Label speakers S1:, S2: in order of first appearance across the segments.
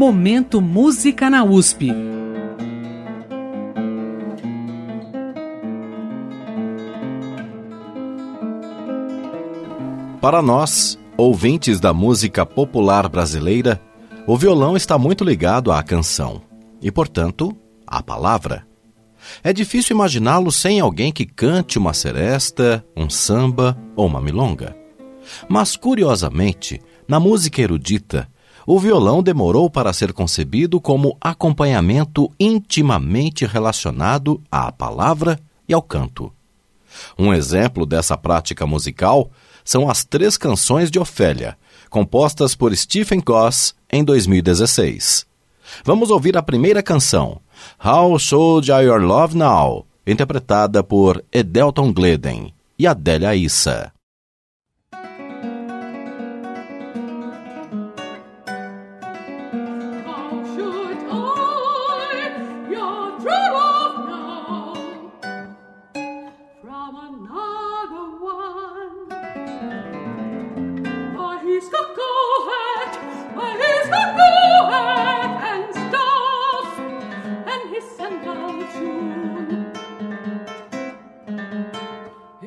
S1: Momento Música na USP.
S2: Para nós, ouvintes da música popular brasileira, o violão está muito ligado à canção e, portanto, à palavra. É difícil imaginá-lo sem alguém que cante uma seresta, um samba ou uma milonga. Mas, curiosamente, na música erudita, o violão demorou para ser concebido como acompanhamento intimamente relacionado à palavra e ao canto. Um exemplo dessa prática musical são as três canções de Ofélia, compostas por Stephen Goss em 2016. Vamos ouvir a primeira canção, How Should I Your Love Now, interpretada por Edelton Gleden e Adélia Issa.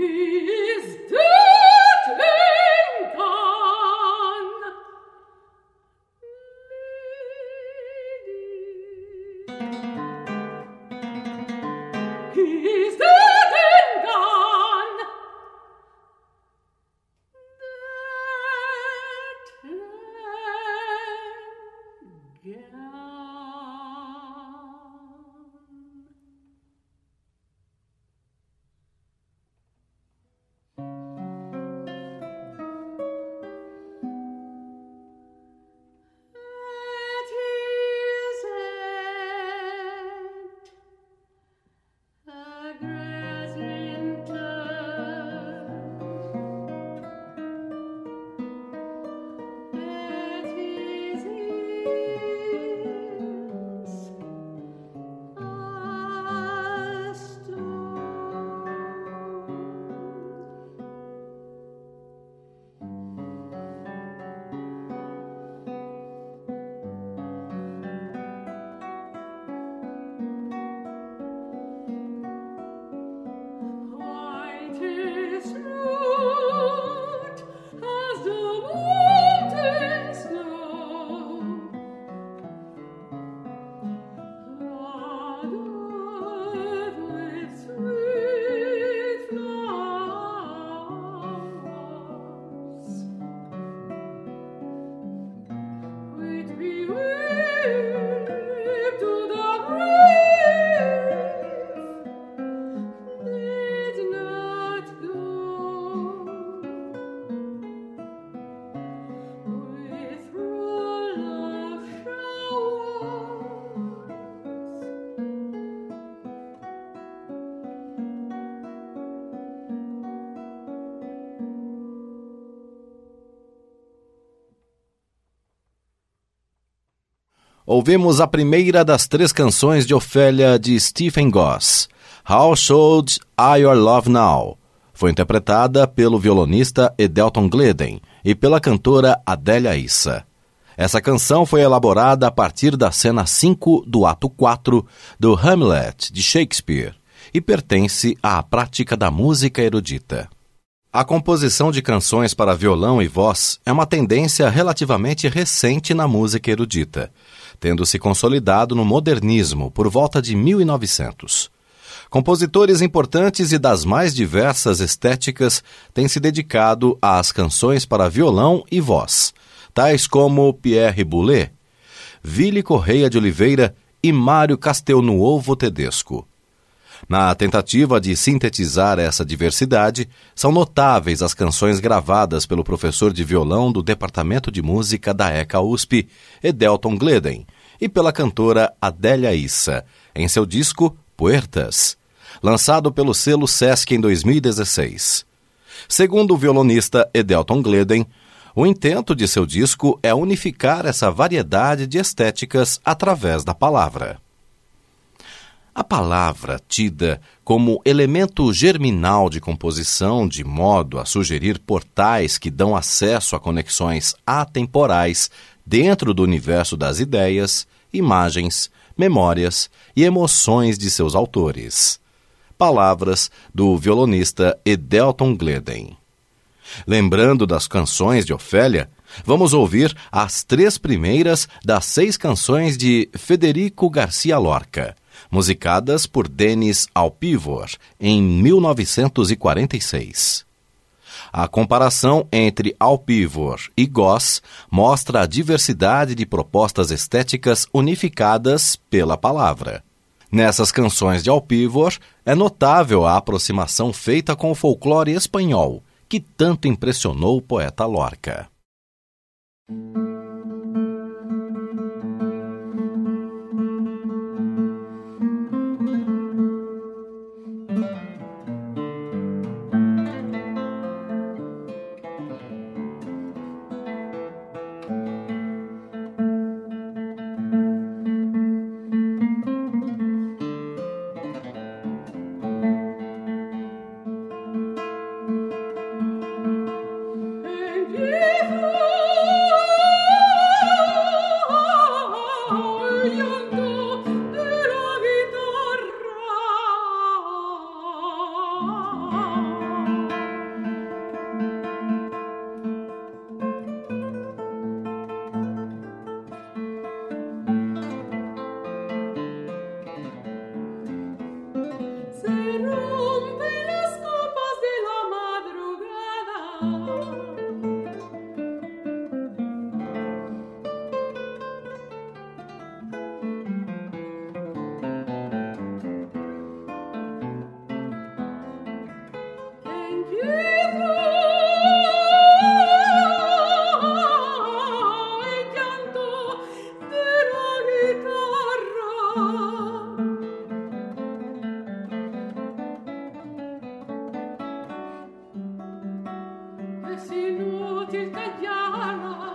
S2: 吁 ouvimos a primeira das três canções de Ofélia de Stephen Goss, How Should I Your Love Now? Foi interpretada pelo violonista Edelton Gleden e pela cantora Adélia Issa. Essa canção foi elaborada a partir da cena 5 do ato 4 do Hamlet de Shakespeare e pertence à prática da música erudita. A composição de canções para violão e voz é uma tendência relativamente recente na música erudita, tendo se consolidado no modernismo por volta de 1900. Compositores importantes e das mais diversas estéticas têm se dedicado às canções para violão e voz, tais como Pierre Boulez, Vili Correia de Oliveira e Mário Castelnuovo Tedesco. Na tentativa de sintetizar essa diversidade, são notáveis as canções gravadas pelo professor de violão do Departamento de Música da ECA USP, Edelton Gleden, e pela cantora Adélia Issa, em seu disco Puertas, lançado pelo selo Sesc em 2016. Segundo o violonista Edelton Gleden, o intento de seu disco é unificar essa variedade de estéticas através da palavra. A palavra, tida como elemento germinal de composição, de modo a sugerir portais que dão acesso a conexões atemporais dentro do universo das ideias, imagens, memórias e emoções de seus autores. Palavras do violonista Edelton Gleden. Lembrando das canções de Ofélia, vamos ouvir as três primeiras das seis canções de Federico Garcia Lorca musicadas por Denis Alpivor em 1946. A comparação entre Alpivor e Goss mostra a diversidade de propostas estéticas unificadas pela palavra. Nessas canções de Alpivor é notável a aproximação feita com o folclore espanhol, que tanto impressionou o poeta Lorca.
S3: è sì inutile è.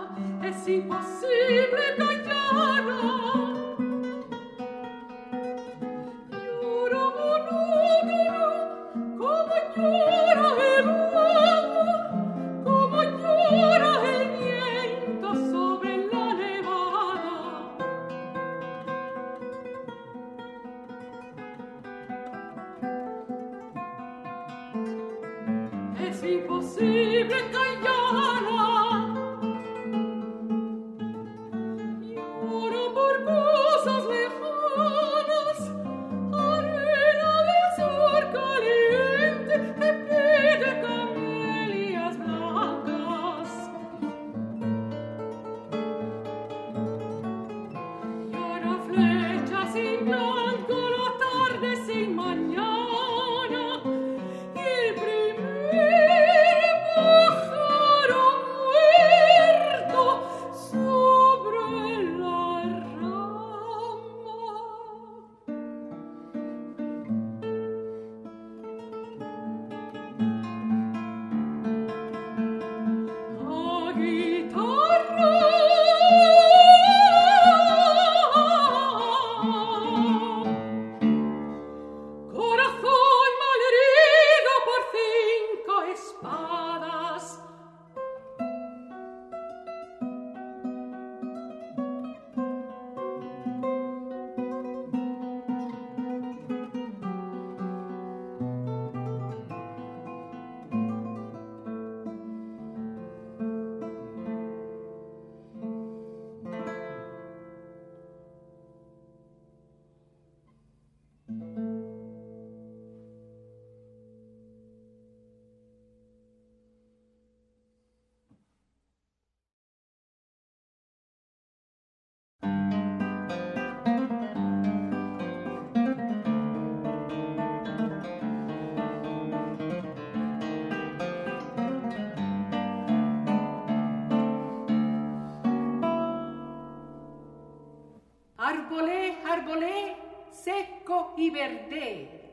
S3: Secco y verde.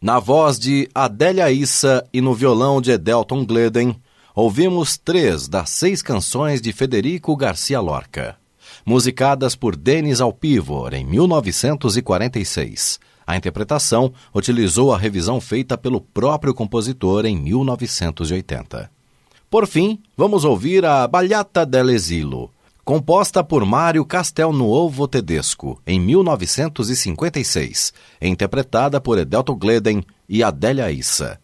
S3: Na voz de Adélia Issa e no violão de Edelton Gleden, ouvimos três das seis canções de Federico Garcia Lorca, musicadas por Denis Alpivor em 1946. A interpretação utilizou a revisão feita pelo próprio compositor em 1980. Por fim, vamos ouvir a Ballata dell'Esilo, composta por Mário Castelnuovo Tedesco, em 1956, interpretada por Edelto Gleden e Adélia Issa.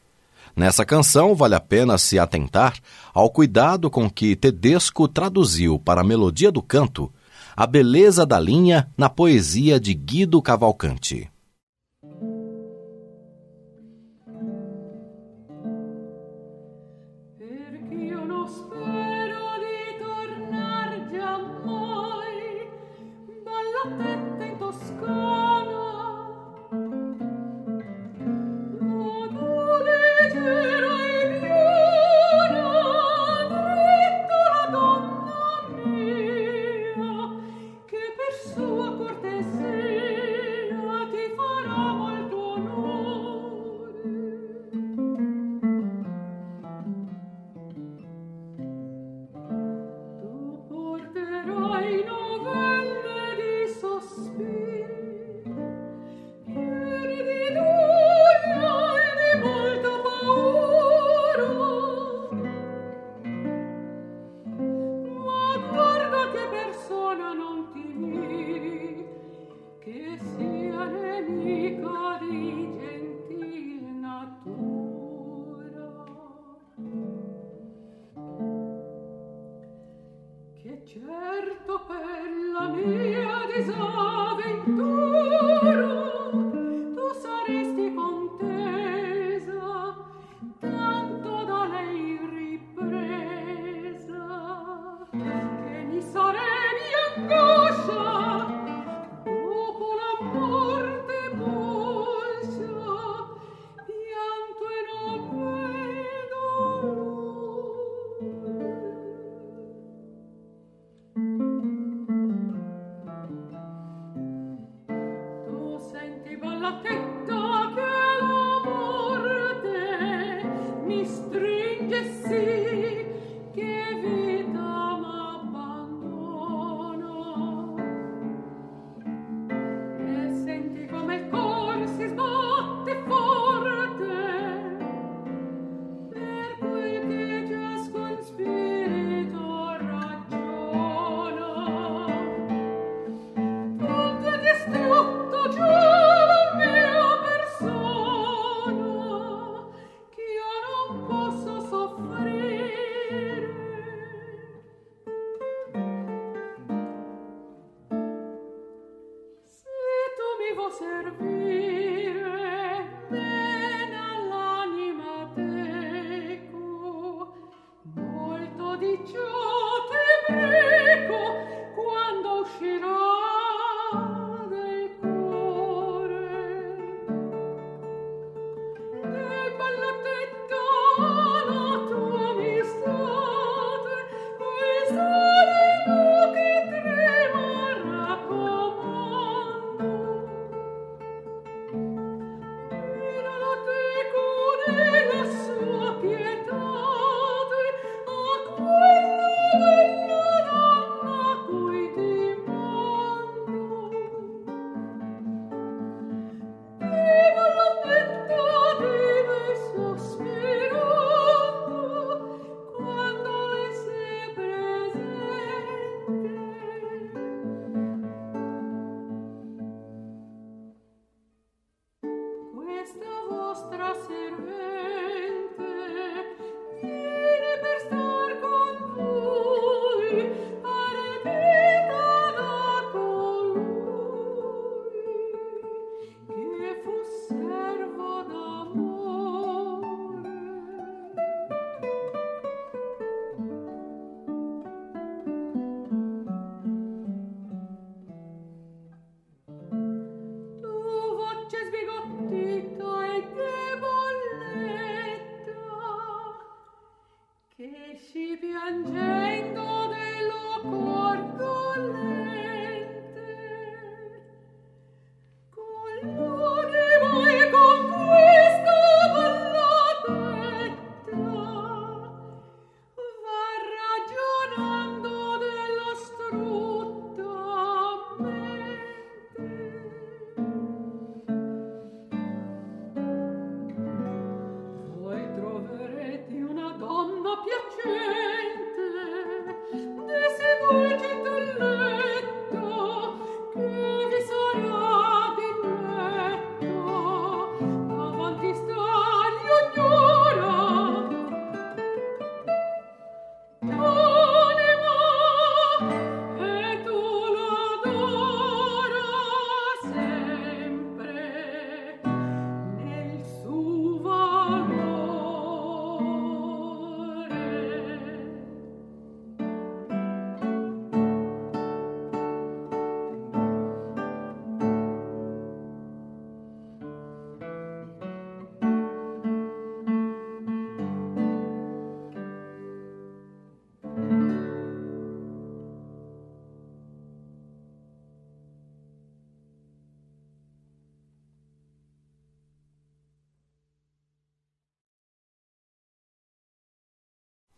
S3: Nessa canção, vale a pena se atentar ao cuidado com que Tedesco traduziu para a melodia do canto a beleza da linha na poesia de Guido Cavalcante. certo per la mia disagio.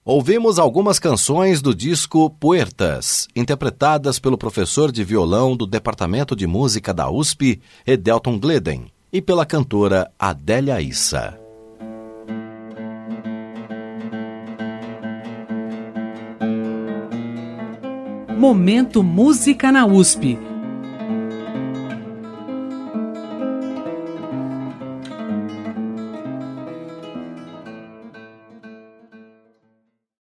S2: Ouvimos algumas canções do disco Puertas, interpretadas pelo professor de violão do Departamento de Música da USP, Edelton Gleden, e pela cantora Adélia Issa.
S1: Momento Música na USP